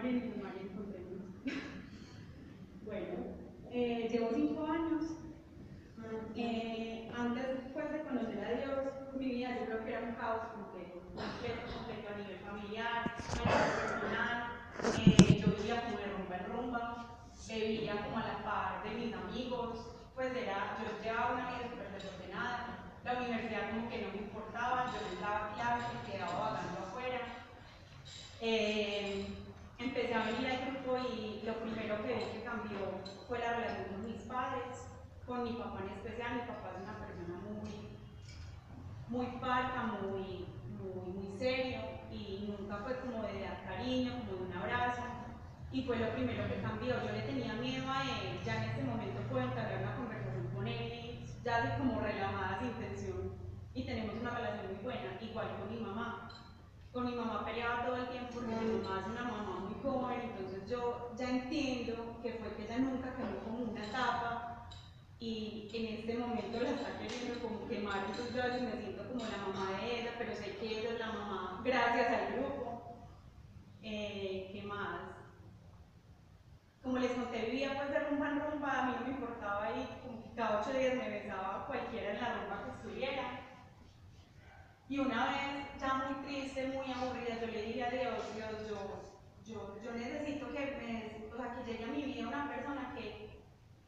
Bueno, eh, llevo cinco años. Eh, antes pues, de conocer a Dios, mi vida yo creo que era un caos completo, completo, completo a nivel familiar, a nivel personal. Eh, yo vivía como de rumba en rumba, vivía como a la par de mis amigos, pues era, yo llevaba una vida súper desordenada. La universidad como que no me importaba, yo no daba clases, quedaba vagando afuera. Eh, empecé a venir al grupo y lo primero que vi que cambió fue la relación con mis padres, con mi papá en especial. Mi papá es una persona muy, muy parca, muy, muy, muy serio y nunca fue como de dar cariño, como de un abrazo. Y fue lo primero que cambió. Yo le tenía miedo a él, ya en este momento puedo entablar una conversación con él, ya de como relajada sin tensión y tenemos una relación muy buena, igual con mi mamá con mi mamá peleaba todo el tiempo porque mi mamá es una mamá muy joven, entonces yo ya entiendo que fue que ella nunca quedó como una etapa y en este momento la está queriendo como quemar, yo a veces me siento como la mamá de ella, pero sé que ella es la mamá gracias al grupo. Eh, ¿Qué más? Como les conté, vivía pues de rumba en rumba, a mí no me importaba ahí, como que cada ocho días me besaba cualquiera en la rumba que estuviera. Y una vez, ya muy triste, muy aburrida, yo le dije a Dios, Dios, yo, yo, yo necesito que, me, o sea, que llegue a mi vida una persona que,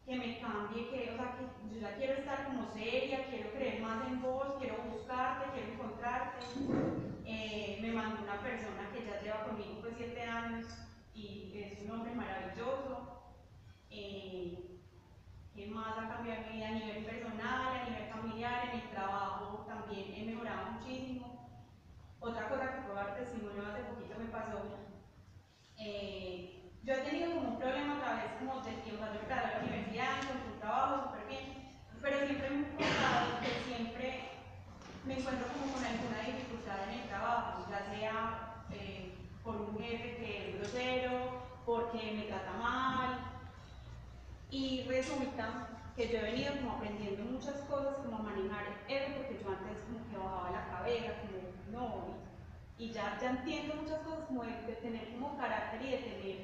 que me cambie, que, o sea, que yo ya quiero estar como seria, quiero creer más en vos, quiero buscarte, quiero encontrarte. Eh, me mandó una persona que ya lleva conmigo pues siete años y es un hombre maravilloso. Eh, ¿Qué más ha cambiado mi vida a nivel personal, a nivel familiar, en mi trabajo también he mejorado muchísimo? Otra cosa que puedo dar testimonio hace poquito me pasó. Eh, yo he tenido como un problema otra vez como de tiempo, de la universidad, con un trabajo súper bien, pero siempre me he encontrado que siempre me encuentro como con alguna dificultad en el trabajo, ya sea eh, por un jefe que es grosero, porque me trata mal, y resulta que yo he venido como aprendiendo muchas cosas como a manejar eso, porque yo antes como que bajaba la cabeza, como no, y ya, ya entiendo muchas cosas como de, tener como carácter y de tener,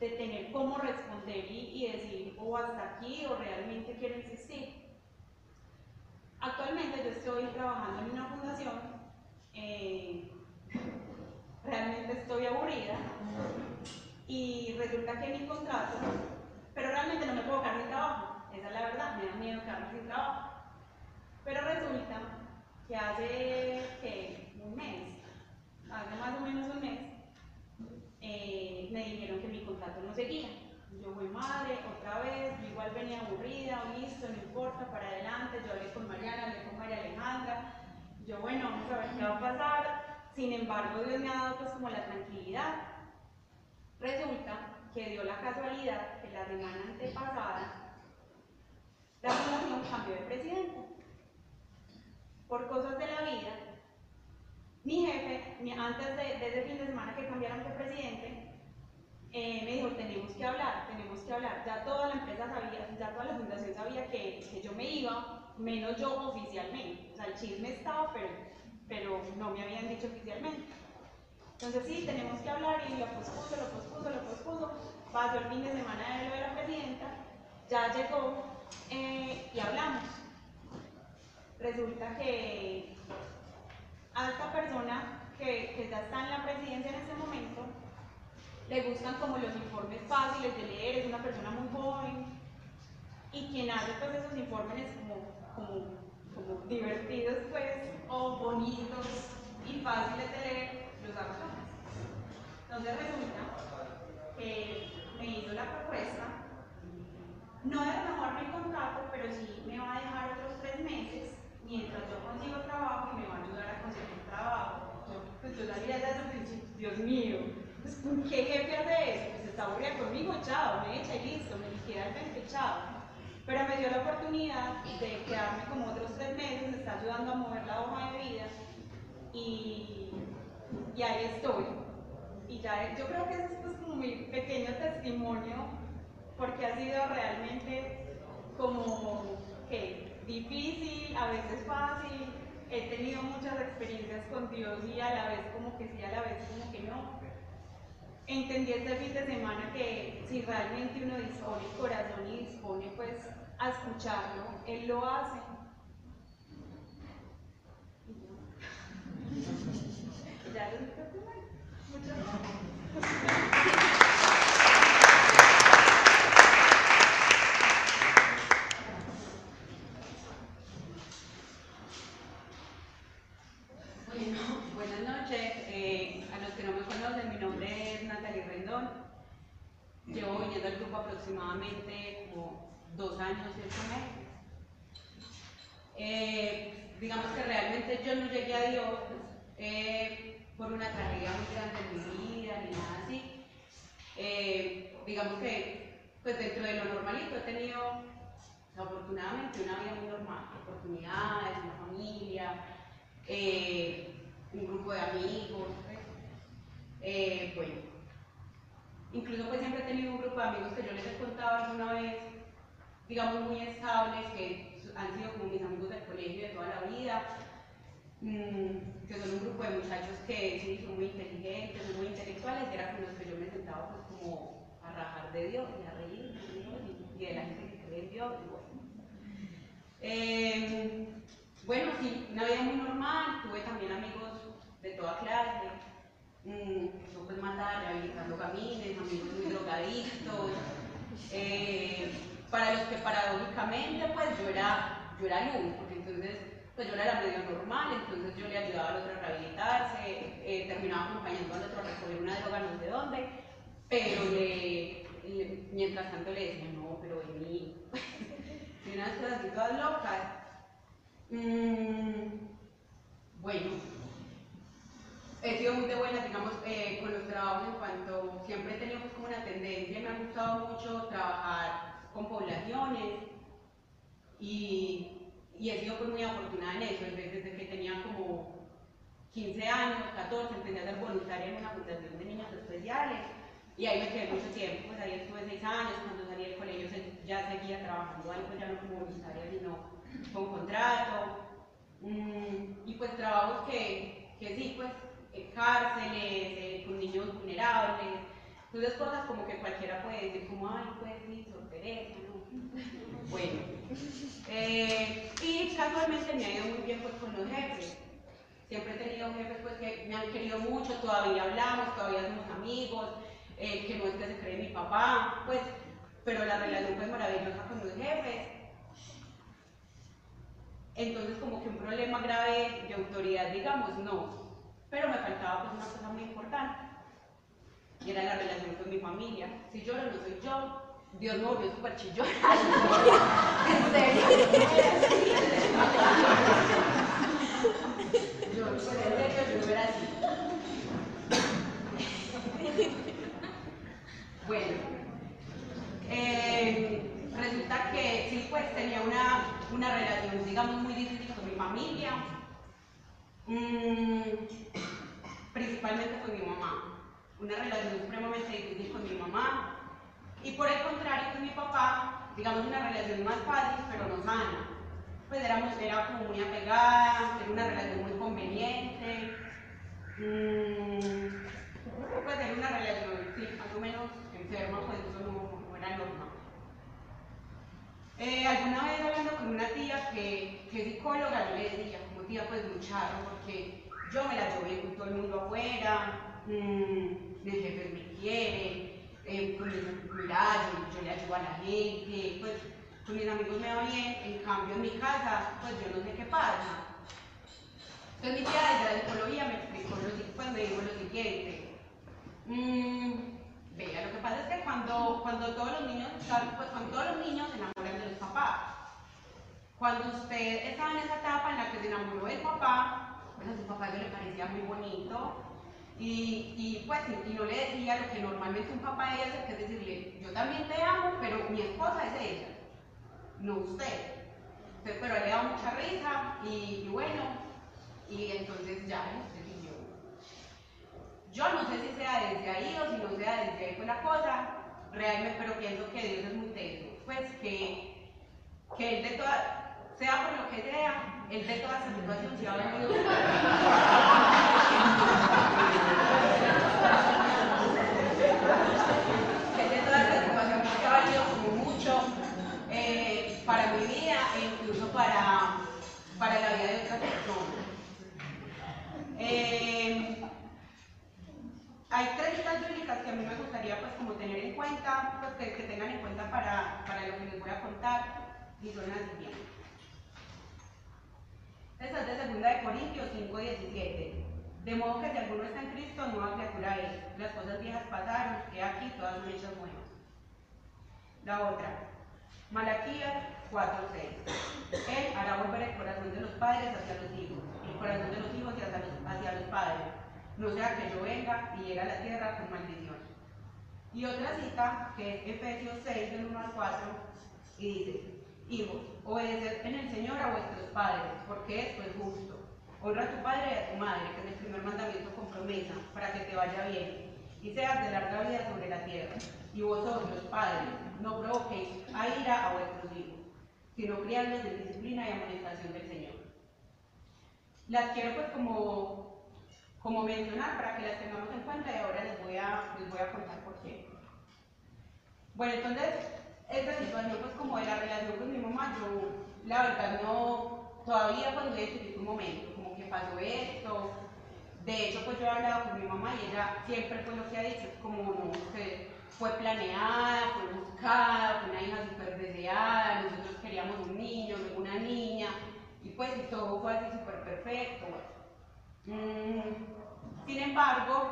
de tener cómo responder y, decir o hasta aquí o realmente quiero insistir. Actualmente yo estoy trabajando en una fundación, eh, realmente estoy aburrida y resulta que mi contrato pero realmente no me puedo quedar sin trabajo, esa es la verdad, me da miedo quedarme sin trabajo. Pero resulta que hace un mes, hace más o menos un mes, eh, me dijeron que mi contrato no seguía. Yo fui madre, otra vez, yo igual venía aburrida, listo, no importa, para adelante, yo hablé con Mariana, hablé con María Alejandra, yo bueno, vamos a ver qué va a pasar, sin embargo Dios me ha dado pues como la tranquilidad. Resulta que dio la casualidad que la semana antepasada la fundación cambió de presidente. Por cosas de la vida, mi jefe, antes de, ese fin de semana que cambiaron de presidente, eh, me dijo, tenemos que hablar, tenemos que hablar. Ya toda la empresa sabía, ya toda la fundación sabía que, que yo me iba, menos yo oficialmente. O sea, el chisme estaba, pero, pero no me habían dicho oficialmente. Entonces sí, tenemos que hablar y lo pospuso, lo pospuso, lo pospuso. Pasó el fin de semana de lo de la presidenta, ya llegó eh, y hablamos. Resulta que a esta persona que, que ya está en la presidencia en este momento, le gustan como los informes fáciles de leer, es una persona muy joven y quien hace pues esos informes como, como, como divertidos pues o bonitos y fáciles de leer, los hago entonces resulta que me hizo la propuesta, no de renovar mi contrato, pero sí me va a dejar otros tres meses mientras yo consigo trabajo y me va a ayudar a conseguir trabajo. Yo, pues yo salía de eso Dios mío, pues, ¿qué jefe hace eso? Pues está aburrida conmigo, chao, me echa y listo, me liquida el 20, chao. Pero me dio la oportunidad de quedarme como otros tres meses, me está ayudando a mover la hoja de vida y, y ahí estoy y ya yo creo que es pues, como mi pequeño testimonio porque ha sido realmente como que difícil, a veces fácil, he tenido muchas experiencias con Dios y a la vez como que sí, a la vez como que no. entendí este fin de semana que si realmente uno dispone el corazón y dispone pues a escucharlo, Él lo hace. Ya lo Muchas gracias. aproximadamente como dos años, ocho meses. Eh, digamos que realmente yo no llegué a Dios eh, por una tragedia muy grande en mi vida ni nada así. Eh, digamos que pues dentro de lo normalito he tenido afortunadamente una vida muy normal, oportunidades, una familia, un grupo de amigos, pues. bueno, Incluso pues siempre he tenido un grupo de amigos que yo les he contado alguna vez, digamos muy estables, que han sido como mis amigos del colegio de toda la vida, mm, que son un grupo de muchachos que sí son muy inteligentes, son muy intelectuales, y era con los que yo me sentaba pues como a rajar de Dios y a reír de Dios y, de la gente que cree en Dios. Y bueno. Eh, bueno, sí, una vida muy normal, tuve también amigos de toda clase, mmm, pues matar, rehabilitando camines, amigos muy drogadictos, eh, para los que paradójicamente pues yo era, yo era luz, porque entonces pues yo medio normal, entonces yo le ayudaba al otro a rehabilitarse, eh, terminaba acompañando al otro a recoger una droga no sé dónde, pero mientras tanto le decía, no, pero vení, y unas cosas todas locas. Mm, bueno, he sido muy de buena, digamos, eh, con los trabajos en cuanto siempre he pues, como una tendencia, me ha gustado mucho trabajar con poblaciones y, y he sido pues, muy afortunada en eso, desde, que tenía como 15 años, 14, empecé a ser voluntaria en una fundación de niños especiales y ahí me quedé mucho tiempo, pues ahí estuve 6 años, cuando salí del colegio ya seguía trabajando ahí, pues ya no como voluntaria, sino con contrato, mm, y pues trabajos que, que sí, pues cárceles, eh, con niños vulnerables. Entonces cosas como que cualquiera puede decir como, ay, pues sí, Teresa, ¿no? Bueno. Eh, y casualmente me ha ido muy bien pues con los jefes. Siempre he tenido jefes pues que me han querido mucho, todavía hablamos, todavía somos amigos, eh, que no es que se cree mi papá, pues, pero la relación fue maravillosa con los jefes. Entonces como que un problema grave de autoridad, digamos, no. Pero me faltaba pues una cosa muy importante, y era la relación con mi familia. Si yo no soy yo, Dios me volvió súper chillón. en serio. yo, en serio, yo no era así. bueno, eh, resulta que sí, pues tenía una, una relación, digamos, muy difícil con mi familia. Mm, principalmente con mi mamá. Una relación supremamente difícil con mi mamá. Y por el contrario con mi papá, digamos una relación más fácil, pero no sana. Pues éramos, era como muy apegada, era una relación muy conveniente. Mm, pues era una relación, sí, más o menos enferma, pues eso no, era normal. Eh, alguna vez hablando con una tía que, que es psicóloga, yo le decía, como tía, pues lucharlo, porque yo me la llevé con todo el mundo afuera, mmm, mis jefes me quieren, eh, yo, yo, le ayudo a la gente, pues con mis amigos me va bien, en cambio en mi casa, pues yo no sé qué pasa. Entonces mi tía desde la psicología me explicó lo, pues, me dijo lo siguiente. Mmm, vea, lo que pasa es que cuando, cuando todos los niños, pues, cuando todos los niños se enamoran de los papás, cuando usted estaba en esa etapa en la que se enamoró del papá, a su papá le parecía muy bonito y, pues y no le decía lo que normalmente un papá hace, que es decirle, yo también te amo, pero mi esposa es ella, no usted. Entonces, pero le da mucha risa y, bueno, y entonces ya, y yo. Yo no sé si sea desde ahí o si no sea desde ahí fue la cosa, realmente, pero pienso que Dios es muy teso, pues que, que Él de toda, sea por lo que sea, el teto va a ser tu El de la satisfacción porque ha valido como mucho eh, para mi vida e incluso para, para la vida de otras personas. Eh, hay tres citas que a mí me gustaría pues como tener en cuenta, pues, que, tengan en cuenta para, para lo que les voy a contar y son las siguientes. Esta es de 2 de Corintios 5, 17. De modo que si alguno está en Cristo, nueva criatura es. Las cosas viejas pasaron, que aquí todas son hechas nuevas. La otra, Malaquías 4:6. Él hará volver el corazón de los padres hacia los hijos, el corazón de los hijos hacia los, hacia los padres. No sea que yo venga y llegue a la tierra con maldición. Y otra cita, que es Efesios 6, del 1 al 4, y dice, Hijos, obedeced en el Señor a vuestros padres, porque esto es justo. Honra a tu padre y a tu madre, que es el primer mandamiento con promesa, para que te vaya bien y seas de larga vida sobre la tierra. Y vosotros, padres, no provoquéis a ira a vuestros hijos, sino criadlos en disciplina y amonestación del Señor. Las quiero pues como, como mencionar para que las tengamos en cuenta y ahora les voy a, les voy a contar por qué. Bueno, entonces, esta situación pues como de la relación con mi mamá, yo la verdad no, todavía cuando identifico un momento, como que pasó esto, de hecho pues yo he hablado con mi mamá y ella siempre fue lo que ha dicho, como no, fue planeada, fue buscada, fue una hija súper deseada, nosotros queríamos un niño, una niña, y pues todo fue así súper perfecto. Mm, sin embargo,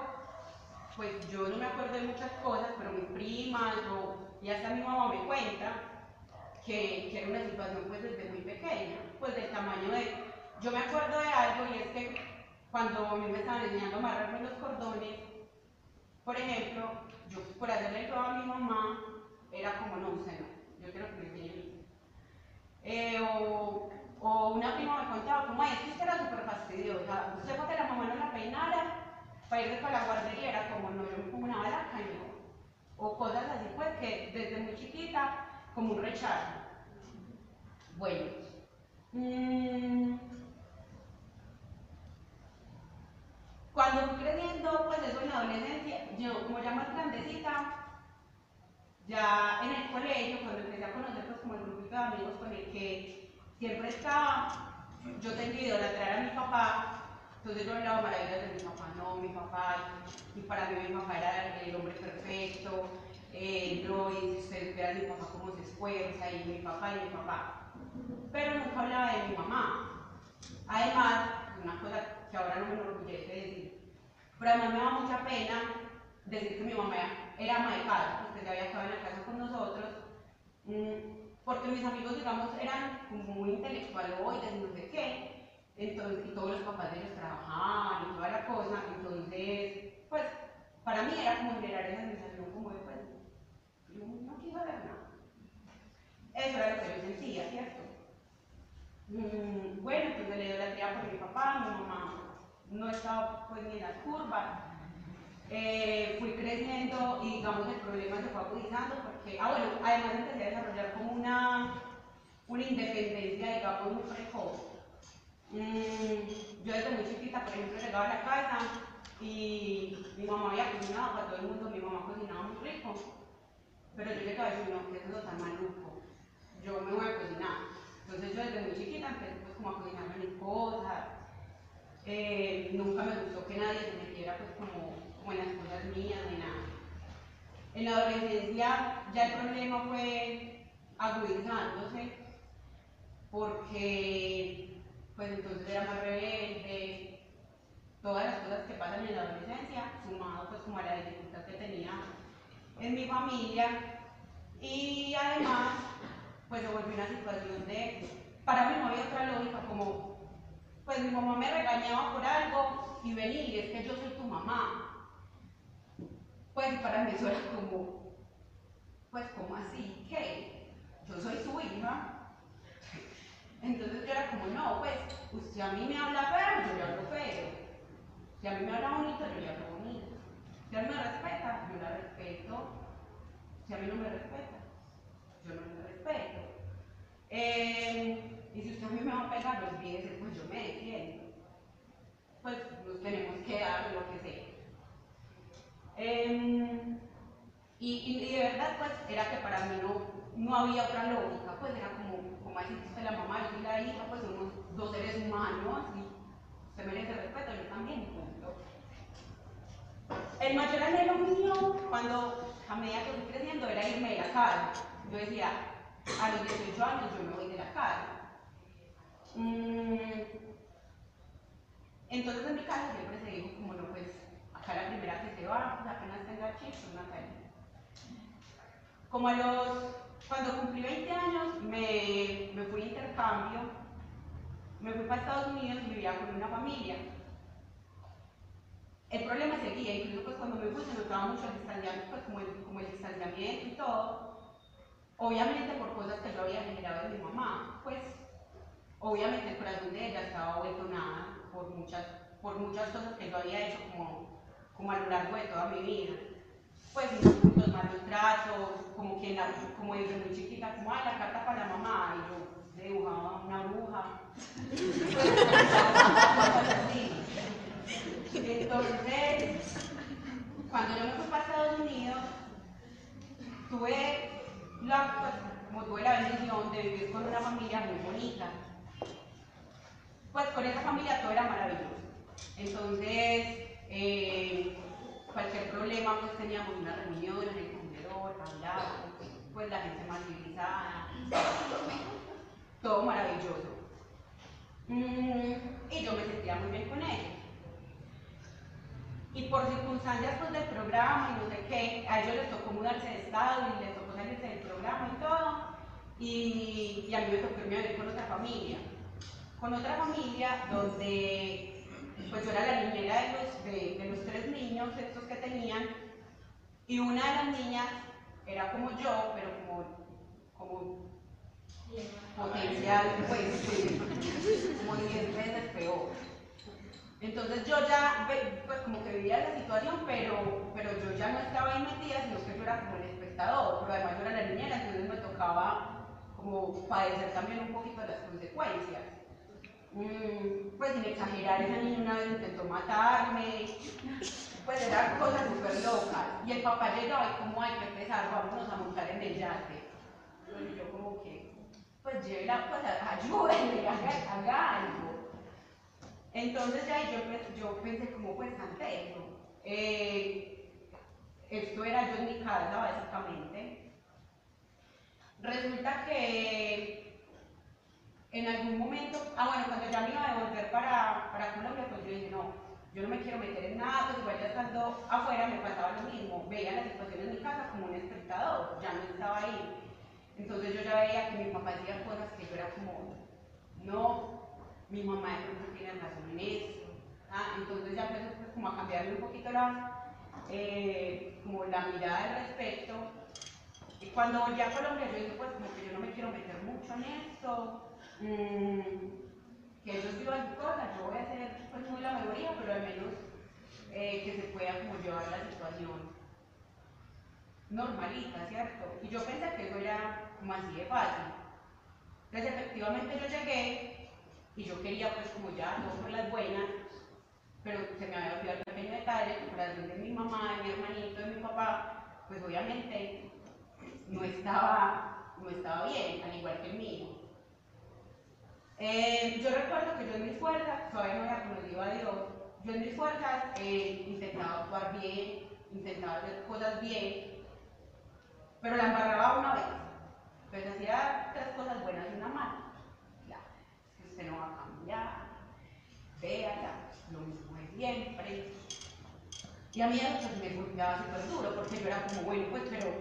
pues yo no me acuerdo de muchas cosas, pero mis primas o y hasta mi mamá me cuenta que, que, era una situación pues desde muy pequeña, pues del tamaño de... Yo me acuerdo de algo y es que cuando a mí me estaban enseñando a amarrarme los cordones, por ejemplo, yo por hacerle todo a mi mamá, era como, no, usted no, yo quiero que me enseñe. Eh, o, o, una prima me contaba, como, es que usted era súper fastidiosa, usted fue que la mamá no la peinara para irse para la guardería, era como, no, yo me pongo una balaca y no o cosas así, pues que desde muy chiquita, un rechazo. Bueno, mmm, cuando fui creciendo, pues eso en la adolescencia, yo como ya más grandecita, ya en el colegio, cuando empecé a conocer pues, como el grupito de amigos con el que siempre estaba, yo tenía idolatrar a mi papá entonces yo hablaba maravillas de mi papá, no, mi papá, y para mí mi papá era el hombre perfecto, eh, no, y ustedes vean mi papá cómo se esfuerza, y mi papá y mi papá. Pero nunca hablaba de mi mamá. Además, una cosa que ahora no me enorgullece decir, pero además me da mucha pena decir que mi mamá era ama de casa, porque ya había estado en la casa con nosotros, mm, porque mis amigos, digamos, eran como muy intelectuales, no sé qué, entonces, y todos los papás de ellos trabajaban y toda la cosa, entonces, pues, para mí era como generar esa sensación como de, pues, ver nada. Eso era lo que yo sentía, ¿cierto? Mm, bueno, entonces le dio la tía por mi papá, mi mamá no estaba pues ni en las curvas. Eh, fui creciendo y digamos el problema se fue agudizando porque, ah bueno, además empecé a desarrollar como una, una independencia, digamos, muy precoz. Mm, yo desde muy chiquita, por ejemplo, llegaba a la casa y mi mamá había cocinado para todo el mundo, mi mamá cocinaba muy rico, pero yo llegaba a decir, no, que eso es tan maluco, yo me voy a cocinar. Entonces yo desde muy chiquita empecé pues como a cocinarme mis cosas, eh, nunca me gustó que nadie se metiera pues como, como en las cosas mías ni nada. En la adolescencia ya el problema fue agudizándose porque pues entonces era más rebelde, todas las cosas que pasan en la adolescencia, sumado pues como a la dificultad que tenía en mi familia y además pues se volvió una situación de, para mí no había otra lógica como, pues mi mamá me regañaba por algo y vení, es que yo soy tu mamá. Pues para mí eso era como, pues como así, ¿qué? Yo soy su hija, entonces yo era como, no, pues, pues, si a mí me habla feo, yo le hablo feo. Si a mí me habla bonito, yo le hablo bonito. Si a mí me respeta, yo la respeto. Si a mí no me respeta, yo no le respeto. Eh, y si usted a mí me va a pegar, los pies, pues yo me defiendo. Pues nos tenemos que dar lo que sea. Eh, y, y, de verdad, pues, era que para mí no, no había otra lógica, pues era como como así usted la mamá, soy la hija, pues somos dos seres humanos y se merece respeto, yo también, punto. El mayor anhelo mío, cuando a medida que fui creciendo, era irme de la casa. Yo decía, a los 18 años yo me voy de la casa. Mm, entonces en mi casa siempre se dijo como no, pues acá la primera que se va, pues apenas tenga chicos, Natalia. Como a los, cuando cumplí 20 años, me, me fui a intercambio, me fui para Estados Unidos y vivía con una familia. El problema seguía, incluso pues cuando me fui se notaba mucho el distanciamiento, pues como el, como distanciamiento y todo. Obviamente por cosas que yo había generado en mi mamá, pues obviamente el corazón de ella estaba vuelto por muchas, por muchas cosas que yo había hecho como, como a lo largo de toda mi vida. Pues los malos tratos, como que la, como desde muy chiquita, como ay la carta para mamá, y yo dibujaba una bruja. Entonces, cuando yo me fui para Estados Unidos, tuve la, pues, como tuve la bendición de vivir con una familia muy bonita. Pues con esa familia todo era maravilloso. Entonces, eh, cualquier problema, pues teníamos una reunión en el comedor, hablábamos, pues la gente más civilizada, todo maravilloso. Mm, y yo me sentía muy bien con ellos. Y por circunstancias pues, del programa y no sé qué, a ellos les tocó mudarse de estado y les tocó salirse del programa y todo. Y, a mí me tocó irme a vivir con otra familia. Con otra familia donde pues yo era la niñera de los, de los tres niños estos que tenían. Y una de las niñas era como yo, pero como, como potencial, pues, como 10 veces peor. Entonces yo ya, pues como que vivía la situación, pero, pero yo ya no estaba ahí metida, sino que yo era como el espectador, pero además yo era la niñera, entonces me tocaba como padecer también un poquito las consecuencias. Mm, pues sin exagerar, esa niña una vez intentó matarme, pues eran cosas súper locas. Y el papá llegaba y como hay que empezar, vámonos a montar en el yate. Y yo como que, pues llega, pues ayúdenme, haga, haga algo. Entonces ya yo, yo pensé como pues ante eso. Eh, esto era yo en mi casa básicamente. Resulta que en algún momento, ah bueno, cuando ya me iba a devolver para, para Colombia, pues yo dije, no, yo no me quiero meter en nada, pues igual ya estando afuera me pasaba lo mismo, veía la situación en mi casa como un espectador, ya no estaba ahí. Entonces yo ya veía que mi papá hacía cosas que yo era como, no, mi mamá de pronto tiene razón en esto. Ah, entonces ya empezó pues, como a cambiarle un poquito la, eh, como la mirada al respecto. Y cuando volví a Colombia yo dije, pues como que yo no me quiero meter mucho en esto, mmm, que ellos vivan su cosa, yo voy a hacer pues muy la mayoría, pero al menos eh, que se pueda como llevar la situación normalita, ¿cierto? Y yo pensé que eso era como así de fácil. Entonces efectivamente yo llegué y yo quería pues como ya, no por las buenas, pero se me había olvidado el pequeño detalle, por la de mi mamá, de mi hermanito, de mi papá, pues obviamente no estaba, no estaba bien, al igual que el mío. Eh, yo recuerdo que yo en mis fuerzas, todavía no había conocido a Dios, yo en mis fuerzas eh, intentaba actuar bien, intentaba hacer cosas bien, pero la embarraba una vez. Pues hacía tres cosas buenas y una mala no va a cambiar, véala, lo mismo de siempre. Y a mí eso pues, me golpeaba súper duro, porque yo era como, bueno, pues, pero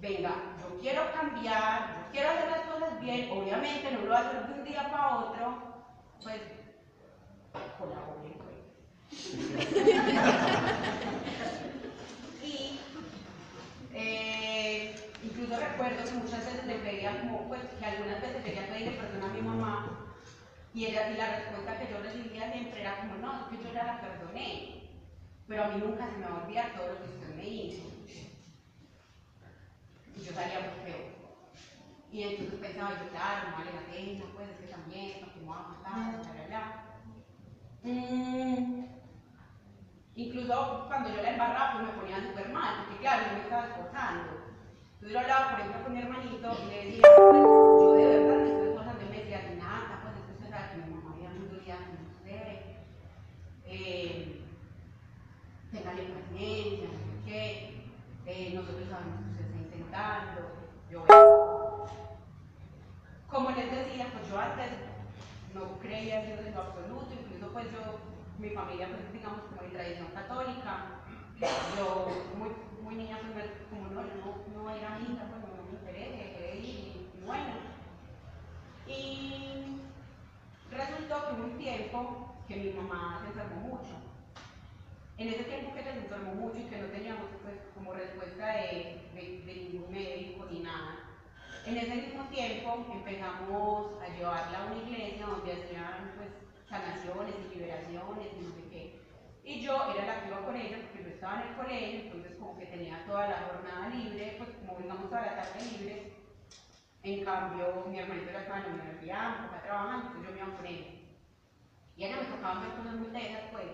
venga, yo quiero cambiar, yo quiero hacer las cosas bien, obviamente no lo voy a hacer de un día para otro, pues, colabore, pues. y eh, incluso recuerdo que muchas veces le pedía como, pues, que algunas veces quería pedirle perdón a mi mamá y, ella, y la respuesta que yo recibía siempre era como, no, es que yo ya la perdoné, pero a mí nunca se me va a olvidar todo lo que usted me hizo. Y yo salía muy feo. Y entonces pensaba yo, claro, no vale la pena, pues es que también, no, que va a matar, bla, bla, bla. Mm, incluso cuando yo la embarraba, pues me ponía súper mal, porque claro, yo me estaba esforzando. Entonces yo hablaba, por ejemplo, con mi hermanito y le decía, yo de verdad me estoy esforzando y me decía, nada, que mi mamá había mucho día con usted, eh, paciencia, eh, nosotros sabemos que usted está intentando, yo Como les decía, pues yo antes no creía en Dios en lo absoluto, incluso pues yo, mi familia pues digamos como de tradición católica, yo muy, muy niña pues como no, no, no era misa, pues no me interesa, y, y bueno. Y resultó que un tiempo que mi mamá se enfermó mucho. En ese tiempo que ella se enfermó mucho y que no teníamos pues, como respuesta de, ningún médico ni nada, en ese mismo tiempo empezamos a llevarla a una iglesia donde hacían pues, sanaciones y liberaciones y no sé qué. Y yo era la que iba con ella porque yo estaba en el colegio, entonces como que tenía toda la jornada libre, pues como digamos toda la tarde libre. En cambio, mi hermanito era estaba en la universidad, papá trabajando, entonces yo me iba. Y a ella me tocaba hacer cosas muy tesas, pues,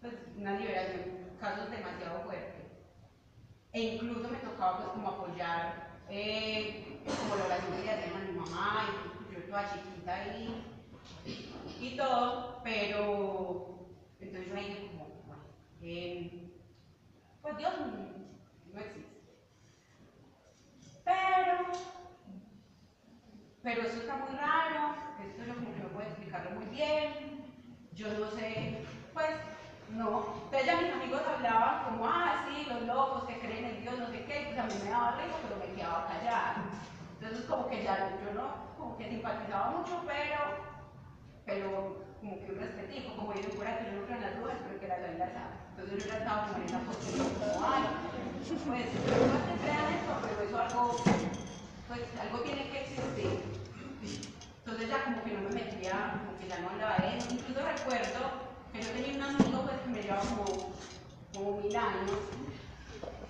pues una liberación, casos demasiado fuertes. E incluso me tocaba pues como apoyar eh, como la oración que le hacían mi mamá, y yo toda chiquita ahí y todo, pero entonces yo ahí como, bueno, eh, pues Dios no, existe. Pero, pero eso está muy raro, esto yo que no puedo explicarlo muy bien, yo no sé, pues no. Entonces ya mis amigos hablaban como, ah, sí, los locos que creen en Dios, no sé qué, pues a mí me daba risa, pero me quedaba callada. Entonces como que ya yo no, como que simpatizaba mucho, pero, pero como que un respetijo, como dicen por aquí, yo no creo en las dudas, pero que la la sabe. Entonces yo ya estaba como en esa posición, como, ay, pues no que crean esto, pero eso algo, pues algo tiene que existir. Entonces ya como que no me metía, como que ya no hablaba de eso. Incluso recuerdo yo tenía un amigo pues, que me llevaba como, mil años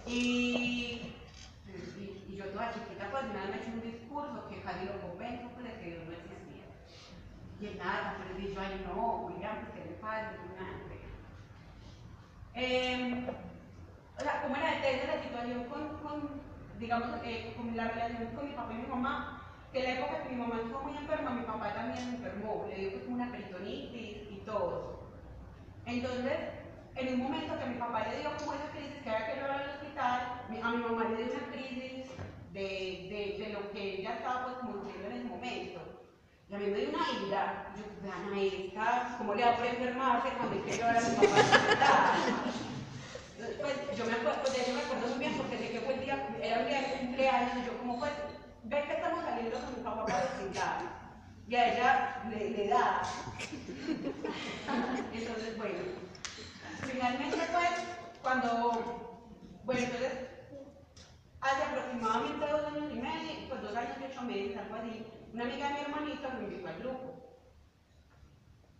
y, y, yo toda chiquita pues me había hecho un discurso que casi lo convenzo pues, de que Dios no existía. Y él nada, pero dije yo, ay no, William, pues que le pasa, eh, o sea, ¿cómo era de la situación con digamos, eh, con la relación con mi papá y mi mamá? Que la época que mi mamá estuvo muy enferma, mi papá también enfermó, le dio como una peritonitis y todo. Entonces, en un momento que mi papá le dio como esa crisis que había que llevar al hospital, a mi mamá le dio una crisis de, de, de lo que ella estaba pues como en ese momento. Y a mí me dio una ira, yo, vean esta, ¿cómo le va a enfermarse cuando hay que llevar a mi papá al hospital? Pues yo me acuerdo, pues, de me acuerdo muy bien porque sé que fue el día, era de cumpleaños, y yo como pues, ve que estamos saliendo con mi papá para hospital y a ella le, le da. Entonces, bueno, finalmente pues, cuando, bueno, entonces, hace aproximadamente dos años y medio, pues dos años y ocho meses, algo así, una amiga de mi hermanito me invitó al grupo.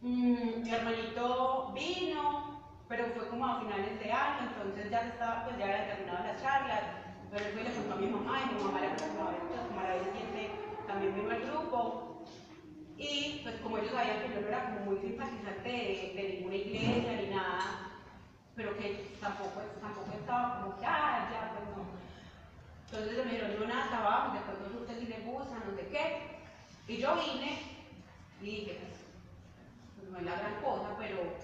Mm, mi hermanito vino, pero fue como a finales de año, entonces ya estaba, pues ya había terminado las charlas, le contó a mi mamá, y mi mamá preguntó, como a la vez siguiente también vino al grupo, y pues como ellos sabían que yo no era como muy simpatizante de, ninguna iglesia ni nada, pero que tampoco, tampoco estaba como que, ah, ya, pues no. Entonces me dijeron, no, nada, estábamos, de pronto usted si le gusta, no sé qué. Y yo vine y dije, pues, pues, no es la gran cosa, pero,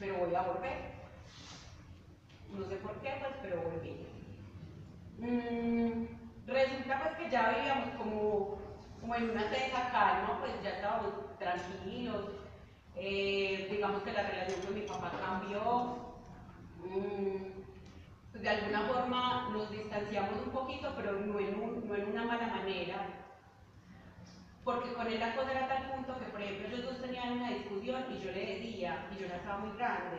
pero voy a volver. No sé por qué, pues, pero volví. Mm, resulta pues que ya vivíamos como como en una tensa calma, pues ya estábamos tranquilos. Eh, digamos que la relación con mi papá cambió. Mm, de alguna forma nos distanciamos un poquito, pero no en, una mala manera. Porque con él la cosa era tal punto que, por ejemplo, ellos dos tenían una discusión y yo le decía, y yo ya estaba muy grande,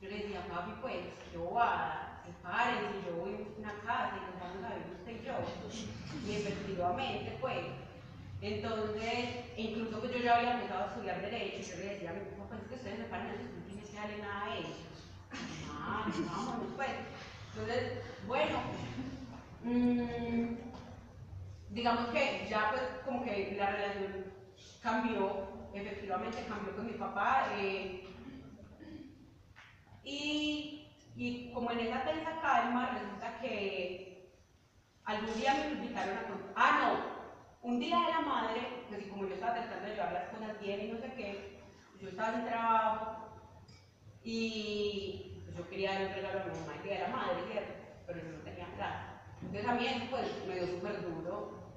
yo le decía, papi, pues, yo voy a sepárense, yo voy a una casa y nos vamos a ver usted y yo. Y efectivamente, pues, entonces, incluso que yo ya había empezado a estudiar Derecho, yo le decía a mi papá, pues es que ustedes me parecen que no tienen que darle nada a ellos. Ah, vámonos pues. Entonces, bueno, mmm, digamos que ya pues como que la relación cambió, efectivamente cambió con mi papá. Eh, y, y como en esa tensa calma, resulta que algún día me invitaron a... Ah, no, un día de la madre, pues como yo estaba tratando de llevar las cosas bien y no sé qué, yo estaba en trabajo y yo quería dar un regalo a mi mamá el día de la madre. Pero yo no tenía Entonces a mí eso pues me dio súper duro.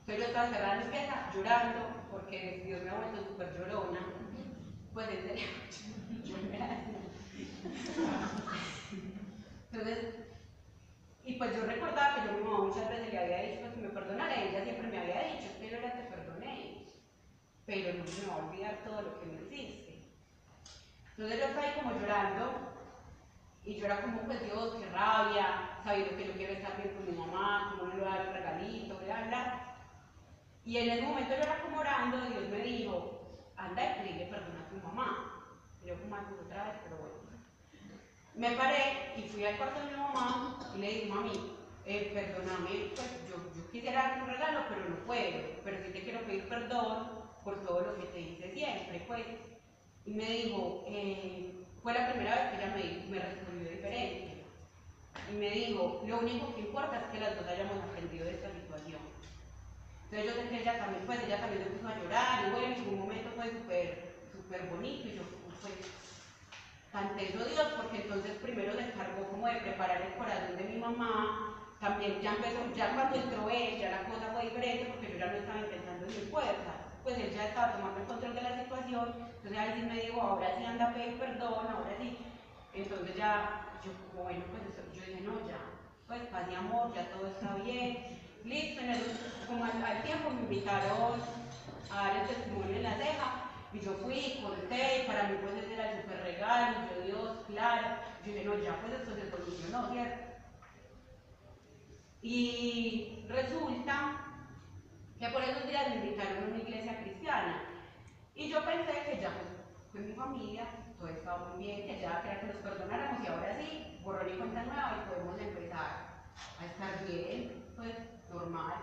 Entonces yo estaba cerrada en mi pieza llorando porque Dios me ha vuelto súper llorona. Pues en Entonces, y pues yo recordaba que yo mi mamá muchas veces le había dicho pues, que me perdonara ella siempre me había dicho, yo ya te perdoné, pero no se me va a olvidar todo lo que me hiciste. Entonces yo estaba ahí como llorando y yo era como, pues Dios, qué rabia, sabiendo que yo quiero estar bien con mi mamá, como no le voy a dar un regalito, bla, bla. Y en ese momento yo era como orando, Dios me dijo, anda y perdón a tu mamá. Y yo como otra vez, pero bueno. Me paré y fui al cuarto de mi mamá y le dije, mami, eh, perdóname, pues yo, yo quisiera darte un regalo, pero no puedo, pero sí te quiero pedir perdón por todo lo que te hice siempre, pues. Y me dijo, eh, fue la primera vez que ella me, me respondió diferente. Y me dijo, lo único que importa es que las dos hayamos aprendido de esta situación. Entonces yo sé que ella también, pues ella también se puso a llorar, y bueno, en un momento fue súper, súper bonito, y yo, pues, canté yo Dios, porque entonces primero se encargó como de preparar el corazón de mi mamá, también ya empezó, ya cuando entró él, ya la cosa fue diferente, porque yo ya no estaba intentando en mi fuerza pues él ya estaba tomando el control de la situación, entonces ahí sí me dijo, ahora sí anda a pedir perdón, ahora sí. Entonces ya, yo como bueno, pues yo dije, no, ya, pues paz y amor, ya todo está bien. Listo, en el, como al, tiempo me invitaron a dar el testimonio en la ceja, y yo fui, conté, y para mí pues ese era el super regalo, yo Dios, claro, yo dije, no, ya pues esto se solucionó, ¿cierto? Y resulta que por esos días me invitaron a una iglesia cristiana. Y yo pensé que ya pues, mi familia, todo estaba muy bien, que ya quería que nos perdonáramos y ahora sí, borrón y cuenta nueva y podemos empezar a estar bien, pues normal.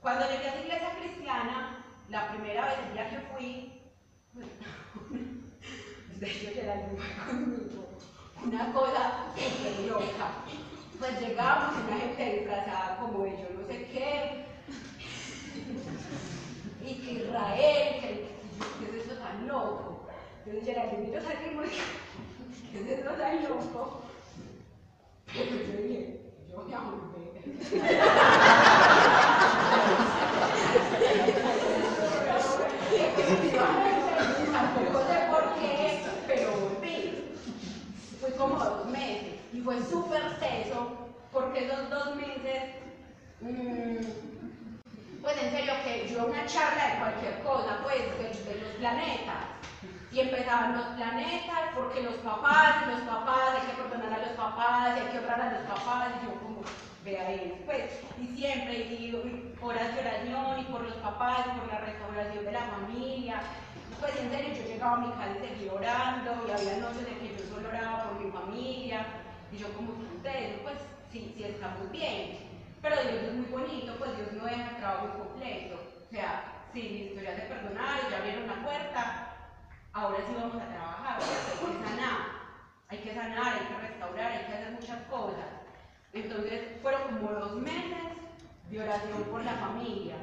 Cuando llegué a esa iglesia cristiana, la primera vez, que fui, de hecho ya la una cosa súper loca. Pues llegamos una gente disfrazada como de yo no sé qué, y que Israel, que, ¿qué es eso tan loco? Entonces Geraldine y yo salimos, ¿qué es eso tan loco? Pero yo dije, yo voy a volver. Tampoco sé por qué, pero volví. Fue como dos meses y fue súper teso porque esos dos meses mmm, pues en serio que yo una charla de cualquier cosa, pues de, los planetas. Y empezaban los planetas, porque los papás, los papás, hay que perdonar a los papás, hay que honrar a los papás, y yo como, vea eso, pues, y siempre, y, horas de oración, y por los papás, y por la restauración de la familia. Pues en serio, yo llegaba a mi casa y seguía orando, y había noches de que yo solo oraba por mi familia, y yo como ustedes, pues sí, sí está muy bien. Pero Dios es muy bonito, pues Dios no deja el trabajo incompleto. O sea, sí, listo, ya se perdonaron, ya abrieron la puerta, ahora sí vamos a trabajar, hay que sanar, hay que sanar, hay que restaurar, hay que hacer muchas cosas. Entonces fueron como dos meses de oración por la familia.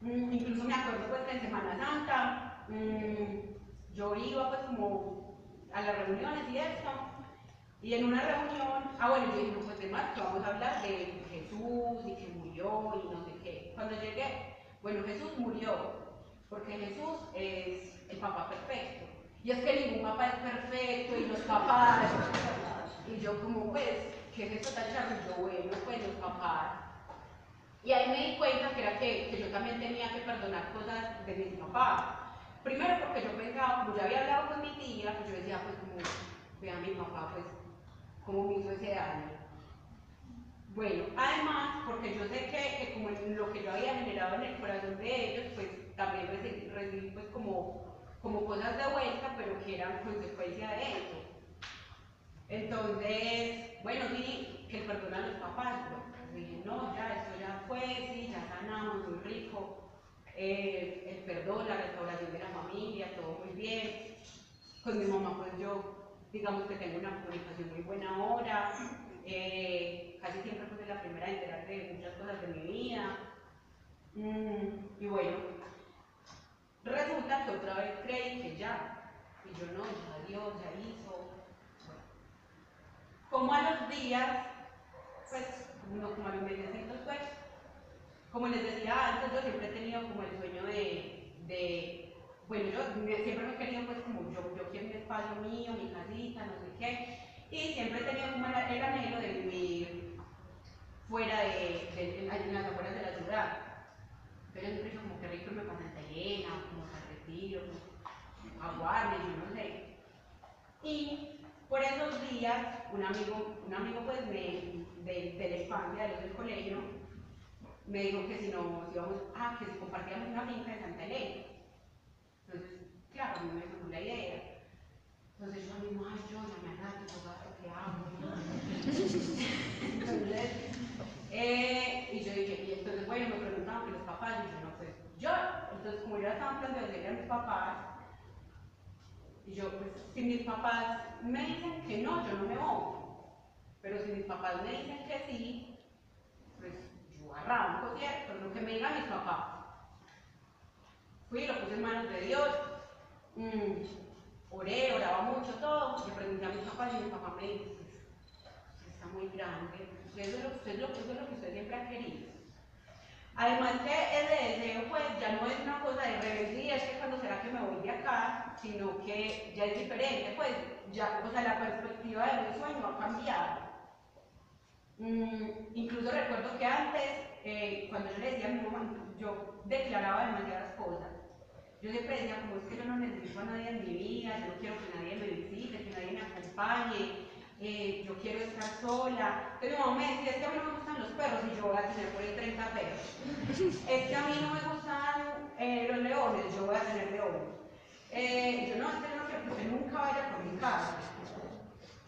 Mm, incluso me acuerdo pues que en Semana Santa mm, yo iba pues como a las reuniones y esto, y en una reunión, ah bueno, yo dije, pues de más, vamos a hablar de Jesús y que murió y no sé qué. Cuando llegué, bueno, Jesús murió, porque Jesús es el papá perfecto. Y es que ningún papá es perfecto y los papás, y yo como pues, ¿qué es esto tan charro? Yo, bueno, pues los papás. Y ahí me di cuenta que era que, que yo también tenía que perdonar cosas de mi papá. Primero porque yo pensaba, como ya había hablado con mi tía, pues yo decía, pues como, vea mi papá, pues, cómo me hizo ese daño. Bueno, además, porque yo sé que, que, como lo que yo había generado en el corazón de ellos, pues también recibí, pues como, como cosas de vuelta, pero que eran consecuencia de eso. Entonces, bueno, sí, que el perdón a los papás, pues, dije, no, ya, esto ya fue, sí, ya sanamos, muy rico. Eh, el perdón, la restauración de la familia, todo muy bien. Con mi mamá, pues yo, digamos que tengo una comunicación muy buena ahora. Eh, casi siempre fui la primera a enterarme de muchas cosas de mi vida. Mm, y bueno, resulta que otra vez creí que ya, y yo no, ya Dios ya hizo. Como a los días, pues uno como a los mesecitos pues. Como les decía antes, yo siempre he tenido como el sueño de bueno, yo siempre me he querido pues como yo, yo quiero mi espacio mío, mi casita, no sé qué, y siempre he tenido como el anhelo de vivir fuera de, las afueras de la ciudad. Pero siempre he como que rico me pasa en Tallena, como San Retiro, como Aguarde, yo no sé. Y por esos días, un amigo, un amigo pues de, de, de la infancia, de los del colegio, me dijo que si nos íbamos, ah, que si compartíamos una finca de Santa Elena. Claro, mí me gustó la idea. Entonces yo mismo, ay, yo ya me agacho, ¿qué hago? entonces, eh, y yo dije, y entonces, bueno, me preguntaban que los papás, y yo no, pues, yo, entonces como yo estaba planteando decirle a mis papás, y yo, pues, si mis papás me dicen que no, yo no me voy. Pero si mis papás me dicen que sí, pues yo arranco, ¿cierto? Lo que me digan mis papás. Fui, lo puse en manos de Dios. Mm, oré, oraba mucho, todo. Le pregunté a mis papás y mi papá me dijo, está muy grande. Eso es, lo, que usted siempre ha querido. Además que ese deseo pues ya no es una cosa de rebeldía, es que cuando será que me voy de acá, sino que ya es diferente, pues ya, o sea, la perspectiva de mi sueño ha cambiado. Mm, incluso recuerdo que antes, eh, cuando yo le decía a mi mamá, yo declaraba demasiadas cosas. Yo siempre decía, como es que yo no necesito a nadie en mi vida, yo no quiero que nadie me visite, que nadie me acompañe, eh, yo quiero estar sola. Pero mi mamá me decía, es que a mí no me gustan los perros y yo voy a tener por ahí 30 perros. es que a mí no me gustan eh, los leones, yo voy a tener leones. Eh, yo no, es que no quiero que usted nunca vaya por mi casa.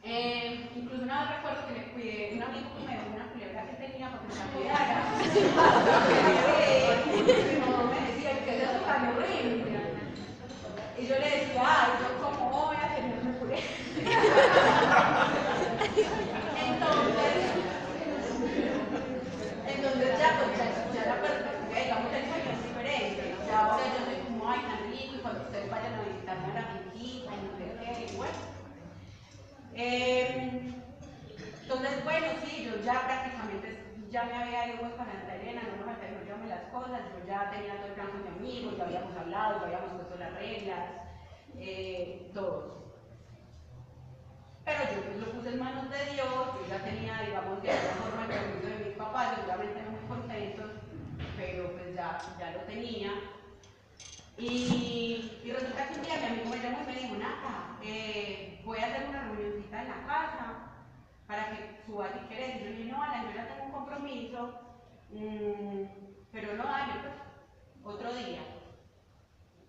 Eh, incluso una vez recuerdo que le cuidé, un amigo que me dio una culebra que tenía para que me la cuidara. Y yo le decía, ay, yo cómo voy a tener una culebra. entonces, entonces ya, pues, ya, ya la perspectiva, digamos, el sueño es diferente. Ya ahora yo soy como, ay, tan rico, y cuando ustedes vayan a visitarme a la finquita, y no sé qué, y bueno. Eh, entonces, bueno, sí, yo ya prácticamente ya me había ido pues con Santa Elena, no me las cosas, yo ya tenía todo el plan con mi amigo, ya habíamos hablado, ya habíamos puesto las reglas, eh, todo. Pero yo pues lo puse en manos de Dios, yo ya tenía, digamos, de alguna forma el permiso de mis papás, obviamente no muy contentos, pero pues ya, ya lo tenía. Y, resulta que un día mi amigo me llamó y me dijo, Nata, eh, voy a hacer una reunioncita en la casa para que subas si querés. Y yo le dije, no, Alan, yo ya tengo un compromiso, mmm, pero no, pues, otro día.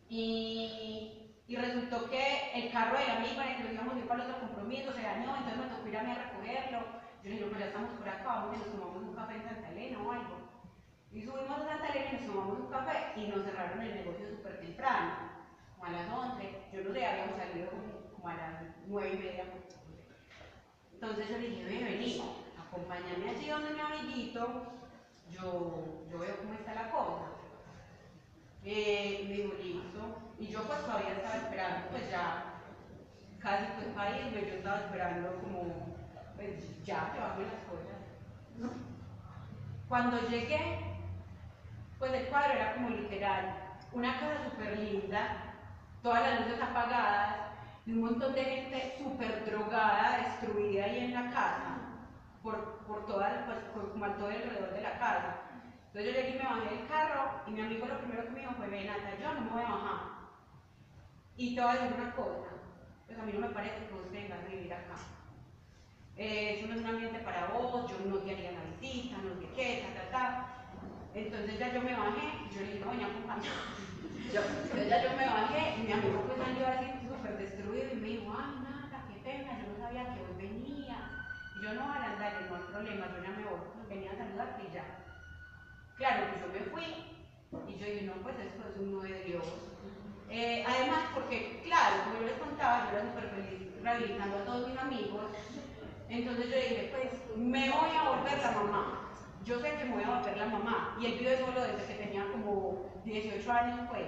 Y, resultó que el carro del amigo en el que nos íbamos a ir para el otro compromiso se dañó, entonces me tocó ir a mí a recogerlo. Yo le dije, pues ya estamos por acá, vamos y nos tomamos un café en Santa Elena o algo. Y subimos a Santa Elena y nos tomamos un café y nos cerraron el negocio súper temprano, como a las 11. Yo no sé, habíamos salido como, a las 9 y media. Entonces yo le dije, ve, vení, acompáñame allí donde mi amiguito, yo, yo veo cómo está la cosa. Eh, me dijo. Y yo pues todavía estaba esperando, pues ya, casi pues para irme, yo estaba esperando como, pues ya, que bajo las cosas. Cuando llegué, pues el cuadro era como literal, una casa súper linda, todas las luces apagadas, y un montón de gente súper drogada, destruida ahí en la casa, por, por, toda, pues, por, como todo alrededor de la casa. Entonces yo llegué y me bajé del carro, y mi amigo lo primero que me dijo fue, ven, Nata, yo no me voy a bajar. Y te voy a decir una cosa, pues a mí no me parece que vos tengas que vivir acá. Eh, eso no es un ambiente para vos, yo no te haría la visita, no sé qué, ta, ta, ta. Entonces ya yo me bajé, yo le dije, no, venía acompañado. Entonces ya yo me bajé y mi amigo pues salió así súper destruido y me dijo, ay, nada, qué pena, yo no sabía que hoy venía. Yo no, Alan, dale, no hay problema, yo ya me voy, venía a saludarte y ya. Claro, pues yo me fui y yo dije, no, pues esto es un no de Dios. Eh, además, porque, claro, como yo les contaba, yo era súper feliz rehabilitando a todos mis amigos. Entonces yo dije, pues me voy a volver la mamá. Yo sé que me voy a volver la mamá. Y él vive solo desde que tenía como 18 años, pues.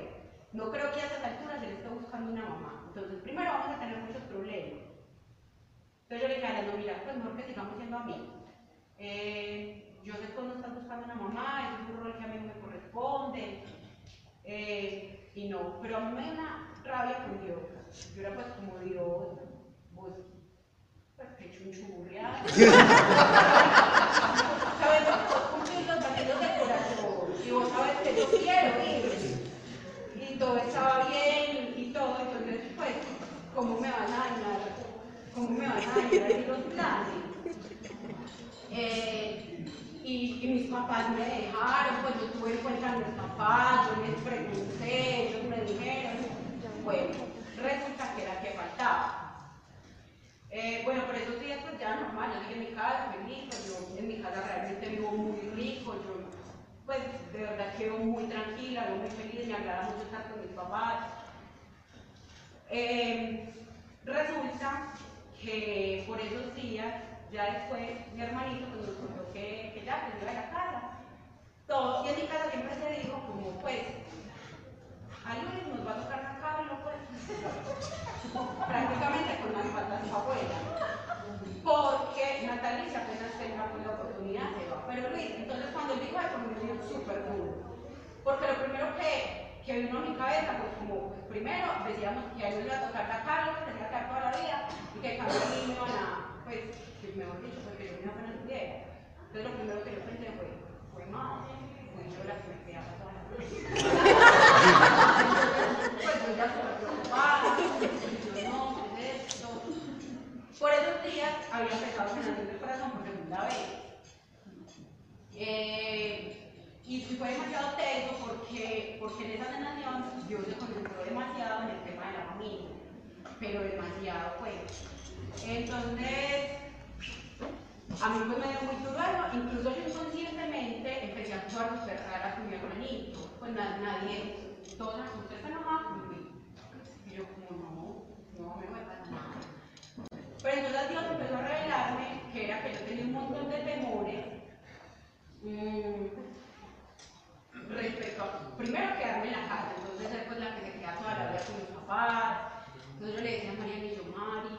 No creo que a estas alturas él esté buscando una mamá. Entonces, primero vamos a tener muchos problemas. Entonces yo le dije a no, mira, pues mejor que sigamos siendo amigos. Eh, yo sé que no estás buscando una mamá, es un rol que a mí me corresponde, eh, y no, pero a mí me da rabia con Dios, yo era pues como Dios, vos, pues que chunchurria, sabes los corazón, y vos sabes que yo quiero ir, y todo estaba bien, y todo, entonces pues, ¿cómo me van a dañar? ¿Cómo me van a así los planes? Eh, y, y, mis papás me dejaron, pues yo tuve en cuenta a mis papás, yo les pregunté, ellos me dijeron, bueno, resulta que era que faltaba. Eh, bueno, por esos días pues ya normal, yo llegué a mi casa feliz, yo en mi casa realmente vivo muy rico, yo pues de verdad quedo muy tranquila, vivo muy feliz, me agrada mucho estar con mis papás. Eh, resulta que por esos días ya después mi hermanito pues, nos contó que, que ya pues iba a la casa. Todo, y en mi casa siempre se dijo como pues, a Luis nos va a tocar sacarlo pues, prácticamente con las patas para afuera. Porque Natalia apenas tenga pues, la oportunidad se va. Pero Luis, entonces cuando él dijo eso me dio súper duro. Porque lo primero que, que vino a mi cabeza, pues como primero decíamos que a él le iba a tocar sacarlo, que se iba a quedar toda la vida, y que mí me iban a, pues, mejor dicho, porque yo me apenas tuviera. Entonces lo primero que yo pensé fue, fue madre, fui yo la que me quedaba toda la pues yo ya súper preocupada, yo no, ¿qué es esto? Por esos días había empezado sanar el corazón por segunda vez. Eh, y fue demasiado tenso porque, porque en esa sanación Dios se concentró demasiado en el tema de la familia, pero demasiado pues. Entonces, a mí pues me dio muy duro, incluso yo inconscientemente empecé a actuar con mi hermanito, pues na- nadie, todos usted está enojado conmigo. Y yo como no, no me voy a pasar nada. Pero entonces Dios empezó a revelarme que era que yo tenía un montón de temores mm, respecto a, primero quedarme en la casa, entonces ser la que se queda toda la vida con mis papás. Entonces yo le decía a María y yo, Mari,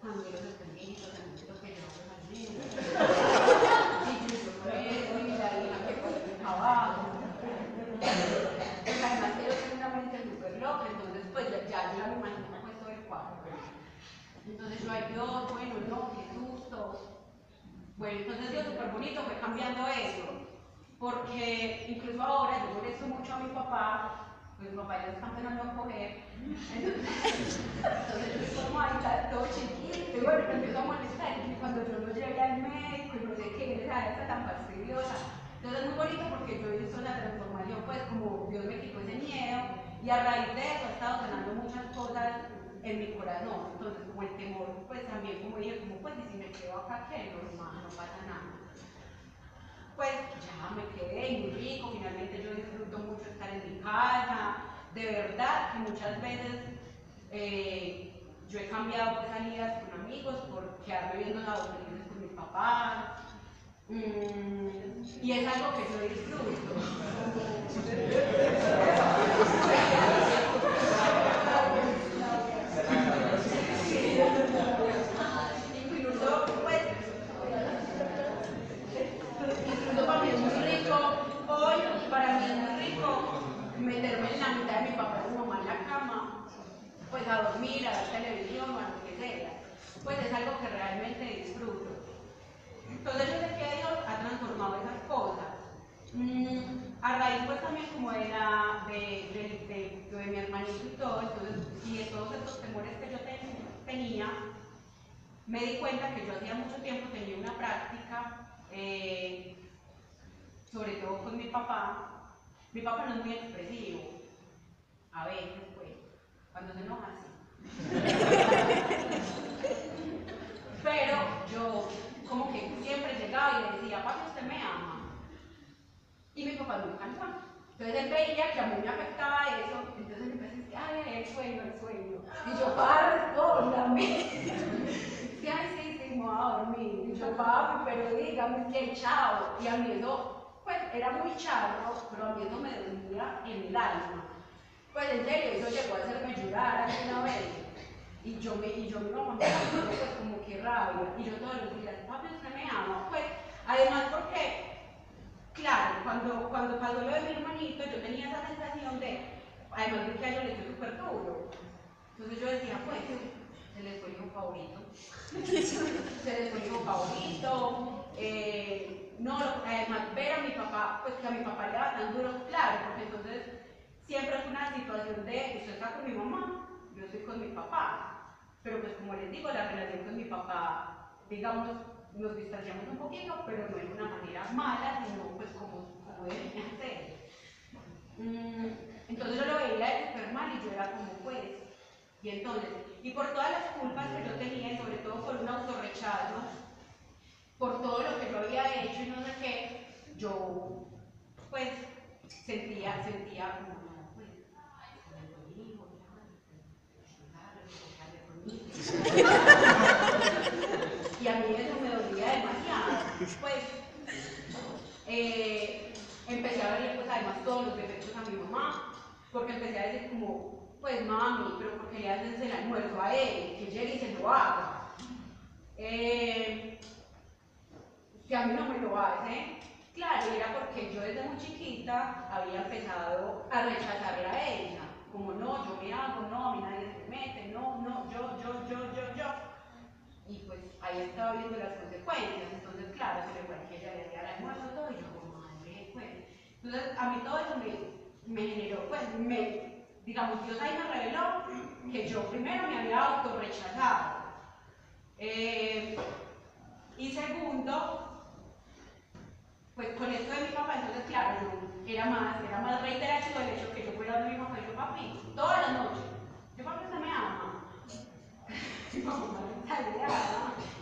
cuando yo los espejito, necesito que yo haga así. Y yo, yo puedo, y la hija que pone mi trabajo. Pues además que yo tengo una mente súper loca, entonces pues ya, yo la me imagino pues todo el cuadro. Entonces yo, ay Dios, bueno, no, qué susto. Bueno, entonces Dios súper bonito fue cambiando eso, porque incluso ahora yo molesto mucho a mi papá, pues mi papá ya está empezando a coger, entonces, yo como ahí, está todo chiquito, y bueno, me empiezo a molestar, y cuando yo no llegué al médico y no sé qué, esa está tan fastidiosa, entonces es muy bonito porque yo visto una transformación, pues como Dios me quitó ese miedo, y a raíz de eso he estado sanando muchas cosas en mi corazón, entonces como el temor, pues también como dije, como pues y si me quedo acá, que normal, no pasa nada. Pues ya me quedé muy rico, finalmente yo disfruto mucho estar en mi casa, de verdad muchas veces eh, yo he cambiado pues, salidas con amigos por quedarme viendo las con mis papás, mm, y es algo que yo disfruto. Incluso, pues, incluso para mí es muy rico, hoy para mí es muy rico meterme en la mitad de mi papá y mi mamá en la cama, pues a dormir, a ver televisión o a lo que sea. Pues es algo que realmente disfruto. Entonces yo sé que Dios ha transformado esas cosas. Mm, a raíz pues también como de, la, de, de, de- mi hermanito y todo, entonces, y de todos estos temores que yo ten- tenía, me di cuenta que yo hacía mucho tiempo tenía una práctica, eh, sobre todo con mi papá. Mi papá no es muy expresivo, a veces cuando se enoja sí. Pero yo como que siempre llegaba y le decía, papi, usted me ama. Y mi papá nunca no. Entonces él veía que a mí me afectaba eso, entonces él empezó a decir, ay, el sueño, el sueño. Y yo, papá, respóndame. Sí, ay, sí, sí, me voy a dormir. Y yo, papi, pero dígame que chao. Y a mí eso, pues, era muy charro, pero a mí eso me dolía en el alma. Pues en serio, eso llegó a hacerme llorar alguna vez. Y yo me, y yo me dijo, pues como que rabia. Y yo todos los días, papi, usted me ama. Pues Además porque, claro, cuando, cuando pasó lo de mi hermanito, yo tenía esa sensación de, además de que a ellos les dio súper duro. Entonces yo decía, pues, se les fue hijo favorito. se les fue hijo favorito. Eh, no, además ver a mi papá, pues que a mi papá le daba tan duro, claro, porque entonces siempre es una situación de, usted está con mi mamá, yo estoy con mi papá. Pero pues como les digo, la relación con mi papá, digamos, nos distanciamos un poquito, pero no de una manera mala, sino pues como, como ser. Mm, entonces yo lo veía súper mal y yo era como pues. Y entonces, y por todas las culpas que yo tenía, y sobre todo por un autorrechazo, por todo lo que yo había hecho y no sé qué, yo pues sentía, sentía como, no, pues, conmigo, y a mí eso me dolía demasiado. Pues eh, empecé a ver pues además todos los defectos a mi mamá, porque empecé a decir como, pues mami, pero ¿por qué le haces el almuerzo a él? Que llegue y se lo haga. Eh, que a mí no me lo hace. Claro, era porque yo desde muy chiquita había empezado a rechazarle a ella. Como no, yo me hago, no, a mí nadie se mete, no, no, yo, yo, yo, yo, yo. Y pues ahí estaba viendo las consecuencias. Entonces, claro, se le fue que ella le hacía el almuerzo todo y yo como, madre, pues. Entonces, a mí todo eso me, generó, pues, me, digamos, Dios ahí me reveló que yo primero me había autorrechazado. Eh, y segundo, pues con esto de mi papá, entonces claro, era más, era más reiterativo el hecho que yo fuera de mi papá y yo papi, las noches. Yo papi no me ama.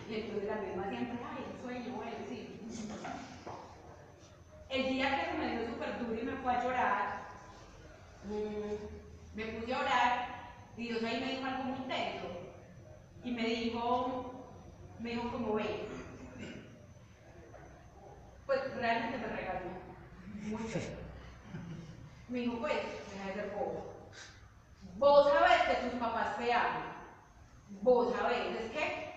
Y entonces la misma siempre, ay, el sueño, bueno, sí. El día que se me dio súper duro y me fue a llorar, mmm, me puse a orar y Dios ahí me dijo algo muy intenso. Y me dijo, me dijo como ve, pues realmente me regañó. Muy feo. Me dijo, pues, deja de ser bobo. Vos sabés que tus papás te aman. Vos sabés, es que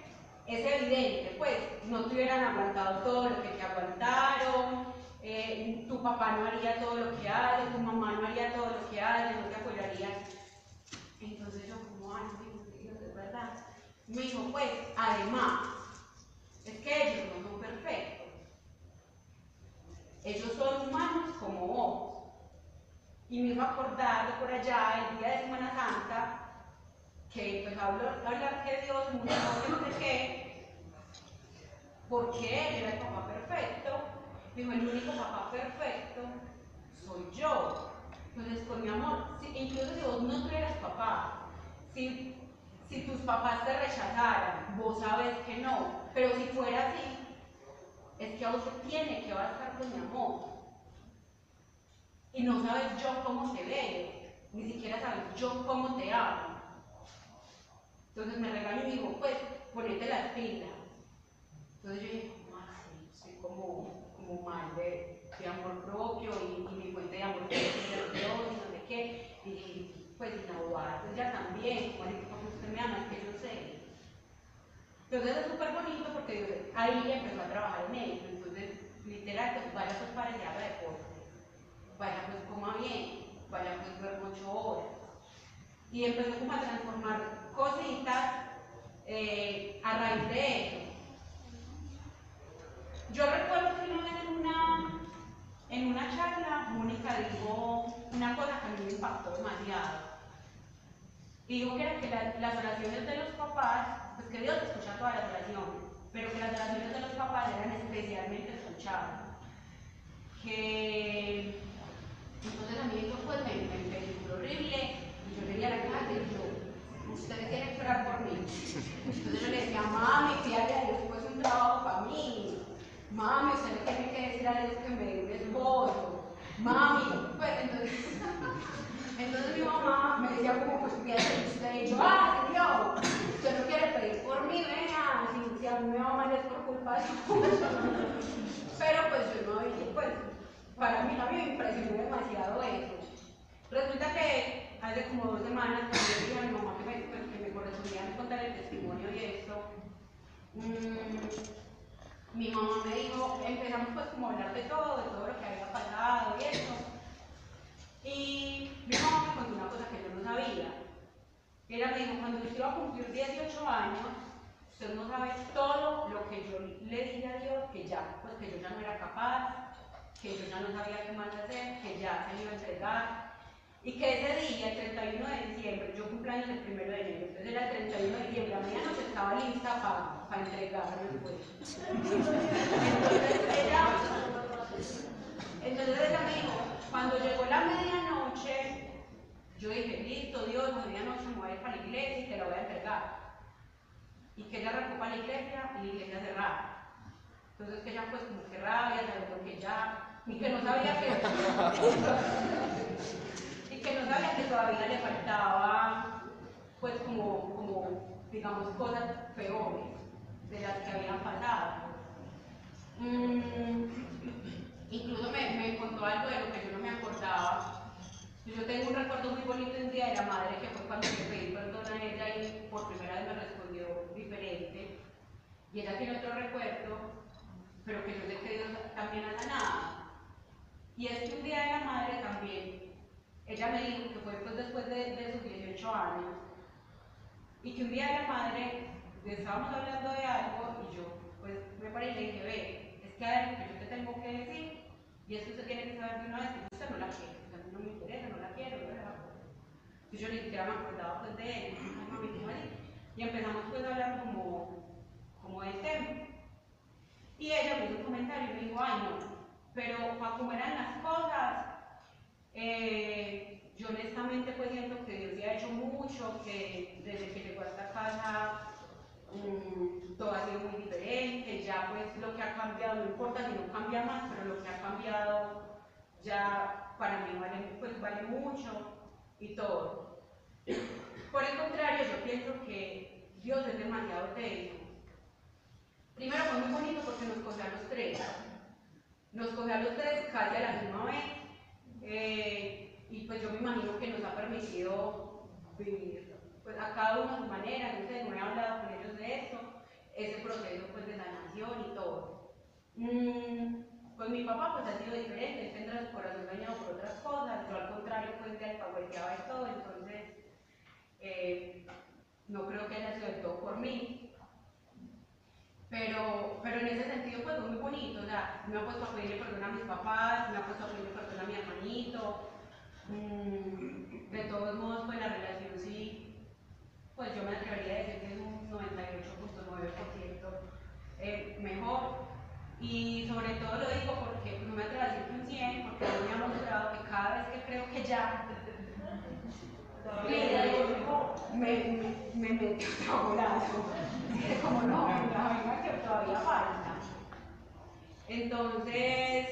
es evidente, pues, no te hubieran aguantado todo lo que te aguantaron, eh, tu papá no haría todo lo que hace, tu mamá no haría todo lo que hace, no te apoyaría. Entonces yo como, ay, no, es verdad. Me dijo, pues, además, es que ellos no son perfectos. Ellos son humanos como vos. Y me iba a acordar por allá, el día de Semana Santa, que pues hablo, hablar que Dios no sé qué, porque él era el papá perfecto. Dijo, el único papá perfecto soy yo. Entonces, con mi amor, incluso si vos no tuvieras papá, si, si tus papás te rechazaran, vos sabes que no, pero si fuera así, es que a usted tiene que bastar con mi amor. Y no sabes yo cómo te veo, ni siquiera sabes yo cómo te amo. Entonces me regañó y me dijo, pues, ponete las pilas. Entonces yo dije, ¿cómo así? Soy como, como mal de, de amor propio y, mi fuente de amor propio y no sé qué. Y dije, pues, no, pues ya también, como usted me ama, es que yo sé. Entonces es súper bonito porque ahí empezó a trabajar en ello. Entonces, literal, pues vaya pues para allá de deporte, vaya pues coma bien, vaya pues duermo ocho horas. Y empezó como a transformar cositas eh, a raíz de eso. Yo recuerdo que una vez en una, en una charla, Mónica dijo una cosa que a mí me impactó demasiado. Dijo que era las oraciones de los papás pues que Dios escucha todas las oraciones, pero que las oraciones de los papás eran especialmente escuchadas. Que entonces a mí eso pues me, me, horrible y yo le di a la casa y yo, ustedes tienen que orar por mí. Entonces yo le decía, mami, fíjate a Dios, pues un trabajo para mí. Mami, usted le tiene que decir a Dios que me dé un esposo. Mami, pues entonces, entonces mi mamá me decía como, pues fíjate usted y yo, ah, Dios, usted no quiere pedir por mí, venga, si, a mí me va mal es por culpa de Pero pues yo no dije, pues, para mí, mí me impresionó demasiado eso. Resulta que hace como dos semanas, cuando yo dije a mi mamá que me, pues, que me correspondía contar el testimonio y esto, mmm, mi mamá me dijo, empezamos pues como a hablar de todo, de todo lo que había pasado y eso. Y mi mamá me contó una cosa que yo no sabía. Ella me dijo, cuando usted iba a cumplir 18 años, usted no sabe todo lo que yo le dije a Dios, que ya, pues que yo ya no era capaz, que yo ya no sabía qué más hacer, que ya se iba a entregar. Y que ese día, el 31 de diciembre, yo cumpleaños el 1 de enero, entonces era el 31 de diciembre, a medianoche estaba lista para pa entregarme pues. Entonces ella, entonces ella me dijo, cuando llegó la medianoche, yo dije, listo, Dios, medianoche me voy a ir para la iglesia y te la voy a entregar. Y que ella arrancó para la iglesia y la iglesia cerrada. Entonces que ella pues como que rabia, sabía que ya, y que no sabía que que no sabía que todavía le faltaba pues como, como digamos cosas peores de las que habían pasado. Mm, incluso me, me contó algo de lo que yo no me acordaba. Yo tengo un recuerdo muy bonito de un día de la madre que fue cuando le pedí perdón a ella y por primera vez me respondió diferente. Y ella tiene otro recuerdo, pero que yo que Dios también ha sanado. Y es que un día de la madre también, ella me dijo que fue pues, después de, de sus 18 años, y que un día la madre estábamos hablando de algo y yo pues me paré y le dije, ve, es que hay algo que yo te tengo que decir y es que usted tiene que saber de una vez que usted no la quiere, o sea, no me interesa, no la quiero, no la Y yo ni siquiera me acordaba pues de él, y empezamos pues a hablar como, como de tema. Y ella me hizo un comentario y me dijo, ay no, pero para cómo las cosas, eh, yo honestamente pues siento que Dios ya ha hecho mucho, que desde que llegó a esta casa um, todo ha sido muy diferente, ya pues lo que ha cambiado, no importa si no cambia más, pero lo que ha cambiado ya para mí vale, pues, vale mucho y todo. Por el contrario, yo pienso que Dios es demasiado tenso. Primero fue muy bonito porque nos cogió a los tres. Nos cogió a los tres casi a la misma vez. Eh, y pues yo me imagino que nos ha permitido vivir pues a cada uno a su manera, no sé, no he hablado con ellos de eso, ese proceso pues de sanación y todo. Mm, pues mi papá pues ha sido diferente, él tendrá su corazón dañado por otras cosas, yo al contrario pues de alcahueteaba y todo, entonces eh, no creo que haya sido todo por mí. Pero, pero en ese sentido pues muy bonito, o sea, me ha puesto a pedirle perdón a mis papás, me ha puesto a pedirle perdón a mi hermanito, mm, de todos modos pues la relación sí pues yo me atrevería a decir que es un 98.9% eh, mejor. Y sobre todo lo digo porque no me atrevo a decir que un 100, porque me ha mostrado que cada vez que creo que ya me, me, me metió golazo. Como no, la que todavía falta. Entonces,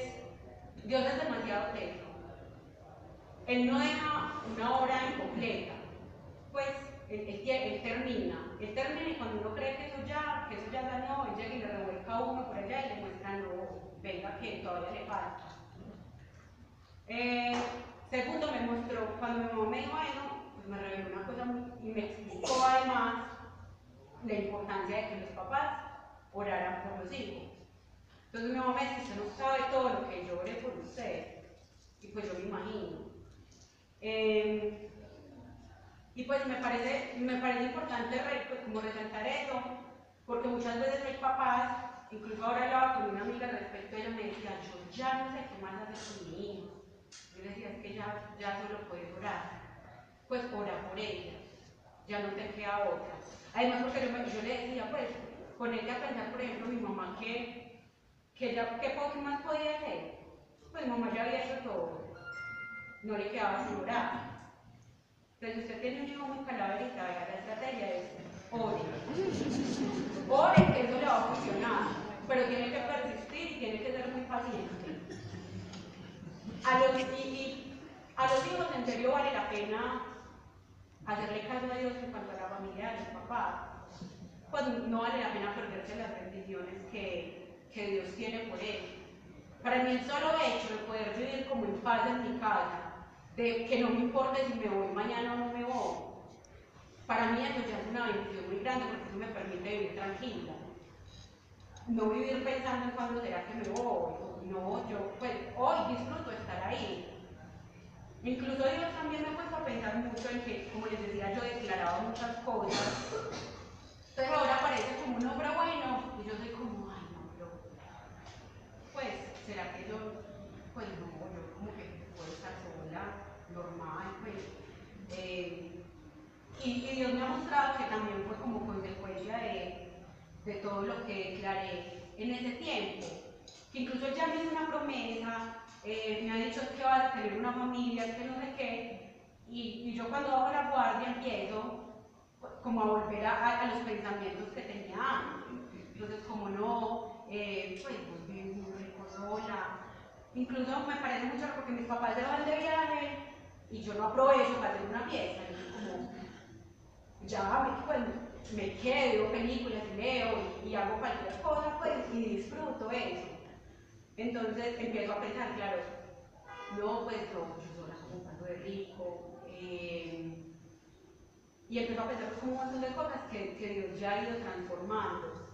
Dios es demasiado teso. Él no deja una obra incompleta. Pues él, termina, él termina y cuando uno cree que eso ya, que eso ya ganó, él llega y le revuelca uno por allá y le muestra, no, venga que todavía le falta. Eh, segundo, me mostró, cuando mi mamá me dijo pues me reveló una cosa y me explicó además la importancia de que los papás oraran por los hijos. Entonces mi mamá me dice, usted no sabe todo lo que yo oré por usted. Y pues yo me imagino. Eh, y pues me parece, me parece importante pues, como resaltar eso, porque muchas veces hay papás, incluso ahora hablaba con una amiga respecto a ella, me decía, yo ya no sé qué más hacer con mi hijo. Yo le decía, es que ya, ya solo puedes orar. Pues ora por ella, ya no te queda otra. Además, porque yo, le decía, pues, ponerte a pensar, por ejemplo, mi mamá, que, que ya, ¿qué más podía hacer? Pues mamá ya había hecho todo. No le quedaba sin orar. Entonces, usted tiene un hijo muy calaverita, la estrategia es ore. Ore, que eso le va a funcionar, pero tiene que persistir y tiene que ser muy paciente. A los, y, a los hijos, en serio, vale la pena hacerle caso a Dios en cuanto a la familia de los papás. Pues no vale la pena perderse las bendiciones que, que Dios tiene por él. Para mí el solo hecho de poder vivir como en paz en mi casa, de que no me importe si me voy mañana o no me voy. Para mí eso ya es una bendición muy grande porque eso me permite vivir tranquila. no vivir pensando en cuándo será que me voy. No, yo pues hoy disfruto estar ahí. Incluso Dios también me ha puesto a pensar mucho en que, como les decía, yo declaraba muchas cosas. Entonces ahora parece como un hombre bueno y yo soy como, ay no, pero pues, ¿será que yo, pues no, yo como que puedo estar sola, normal, pues. eh, y, y Dios me ha mostrado que también fue como consecuencia de, de todo lo que declaré en ese tiempo. Que incluso ya me hizo una promesa, eh, me ha dicho que vas a tener una familia, que no sé qué, y, yo cuando bajo la guardia empiezo como a volver a, los pensamientos que tenía antes. Entonces, como no, eh, pues pues muy rico sola. Incluso me parece mucho porque mis papás se van de viaje y yo no aprovecho para hacer una yo como, ya me, pues, me quedo, películas leo y, y hago cualquier cosa, pues, y disfruto eso. Entonces empiezo a pensar, claro, no, pues no, yo sola como paso de rico. eh, y empiezo a pensar como un montón de cosas que, que Dios ya ha ido transformando.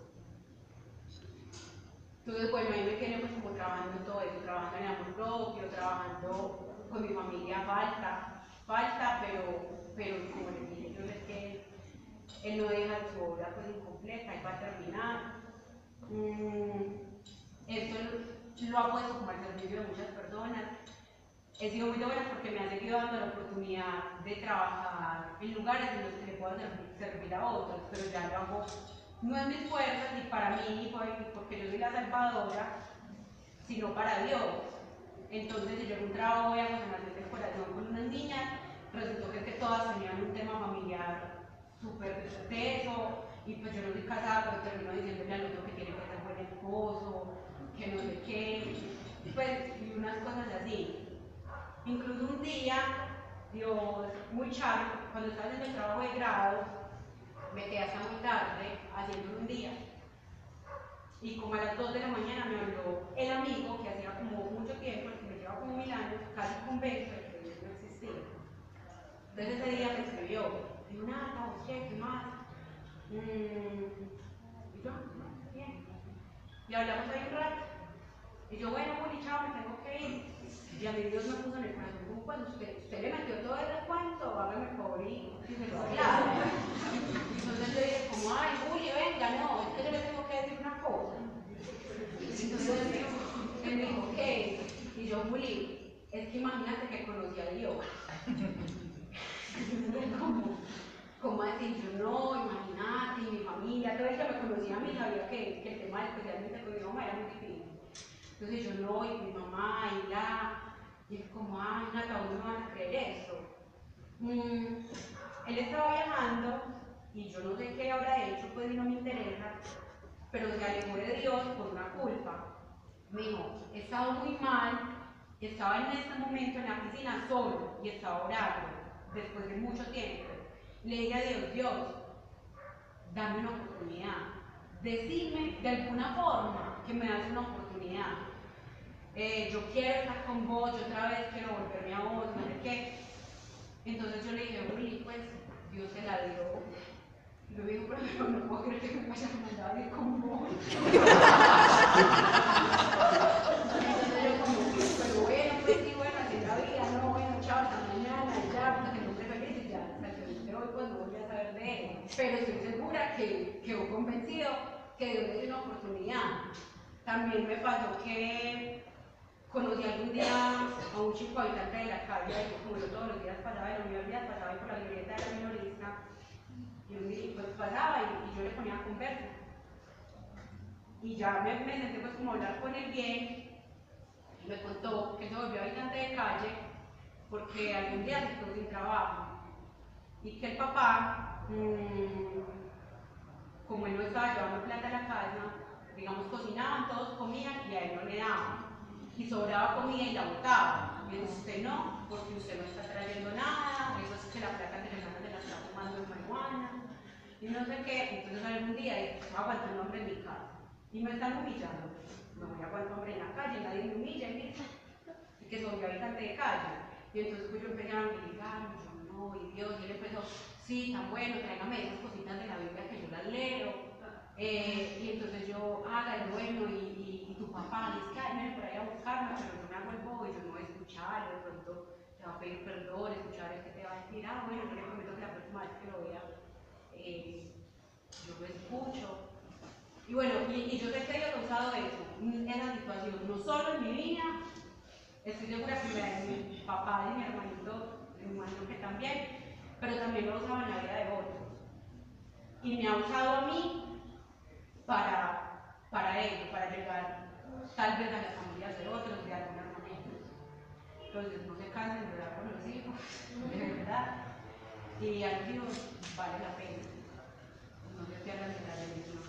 Entonces, bueno, ahí me quedé pues como trabajando todo eso, trabajando en amor propio, trabajando con mi familia, falta, falta, pero, pero como les dije, yo sé que Él no deja su obra pues incompleta, Él va a terminar. Mm, esto lo, ha puesto como al servicio de muchas personas. He sido muy buena porque me ha seguido dando la oportunidad de trabajar en lugares en los que le puedo servir, a otros, pero ya lo hago no en mis fuerzas, ni para mí, ni por- porque yo soy la salvadora, sino para Dios. Entonces, si yo en un trabajo voy a sanación del corazón con unas niñas, resultó que, es que todas tenían un tema familiar súper teso, y pues yo no soy casada, pero termino diciéndole al otro que tiene que ser buen esposo, que no sé qué, pues, y unas cosas así. Incluso un día, Dios, muy charro, cuando estaba haciendo el trabajo de grado, me quedé hasta muy tarde haciendo un día. Y como a las 2 de la mañana me habló el amigo que hacía como mucho tiempo, el que me lleva como mil años, casi convence de que no existía. Entonces ese día me escribió, dijo, nada, ¿vos qué? ¿Qué más? Mm, y yo, "No, bien. Y hablamos ahí. Y yo, bueno, Juli, chao, me tengo que ir. Y a mí Dios me puso en el corazón, cuando usted, le metió todo el cuento, hágame el favor y se lo aclara. Entonces le dije, como, ay, Juli, venga, no, es que yo le tengo que decir una cosa. Entonces él me dijo, me ¿qué? Y yo, Juli, es que imagínate que conocí a Dios. como, como así, yo no, imagínate, mi familia, todo el que me conocía a mí sabía que, que el tema especialmente con mi mamá era muy. Entonces yo no, y mi mamá, y la, y es como, ay, Nata, ¿dónde me van a creer esto? Mm, él estaba viajando, y yo no sé qué habrá hecho, pues y no me interesa, pero se alejó de Dios por una culpa. Me dijo, he estado muy mal, estaba en este momento en la piscina solo, y estaba orando, después de mucho tiempo. Le dije a Dios, Dios, dame una oportunidad. Decirme de alguna forma que me das una oportunidad. Eh, yo quiero estar con vos, yo otra vez quiero volverme a vos, no sé qué. Entonces yo le dije, Uli, pues Dios te la dio. Y yo digo, pero no puedo creer que me vayan a mandar a ir con vos. Pero bueno, pues sí, bueno, así la vida, no, bueno, chao, hasta mañana, ya, pues que no te y ya, hasta que de hoy no voy a saber de él. Pero estoy segura que quedó convencido que Dios le dio una oportunidad. También me pasó que conocí algún día a un chico habitante de la calle, como yo todos los días pasaba en la universidad, pasaba por la libreta de la minorista, y un pues pasaba y, yo le ponía conversa. Y ya me, me senté pues como a hablar con él bien, me contó que se volvió habitante de calle porque algún día se quedó sin trabajo y que el papá, mm, como él no estaba llevando plata a la casa, digamos cocinaban, todos comían y a él no le daban. Y sobraba comida y la botaba. Y dice, usted no, porque usted no está trayendo nada, eso es que la plata que le dan se la está tomando en marihuana. Y no sé qué, entonces algún día dije, aguantar un hombre en mi casa. Y me están humillando. No voy a aguantar hombre en la calle, nadie me humilla, y y que soy habitante de calle. Y entonces pues, yo empecé a y yo no, y Dios, y él empezó, sí, tan bueno, tráigame esas cositas de la Biblia que yo las leo. Eh, y entonces yo, haga, y papá, es que ay, viene por ahí a buscarme, pero no me hago el bobo y yo no voy a escuchar, de pronto te va a pedir perdón, escuchar el que te va a decir, ah, bueno, no le prometo que la próxima vez que lo vea, eh, yo lo escucho. Y bueno, y, yo sé que Dios ha usado eso, esa situación, no solo en mi vida, estoy segura que mi papá y mi hermanito, mi hermano que también, pero también lo usado en la vida de otros. Y me ha usado a mí para, para ello, para llegar tal vez a las familias de otros de alguna manera. Entonces no se cansen de orar por los hijos, de verdad. Y al Dios vale la pena. No se pierdan de la religión.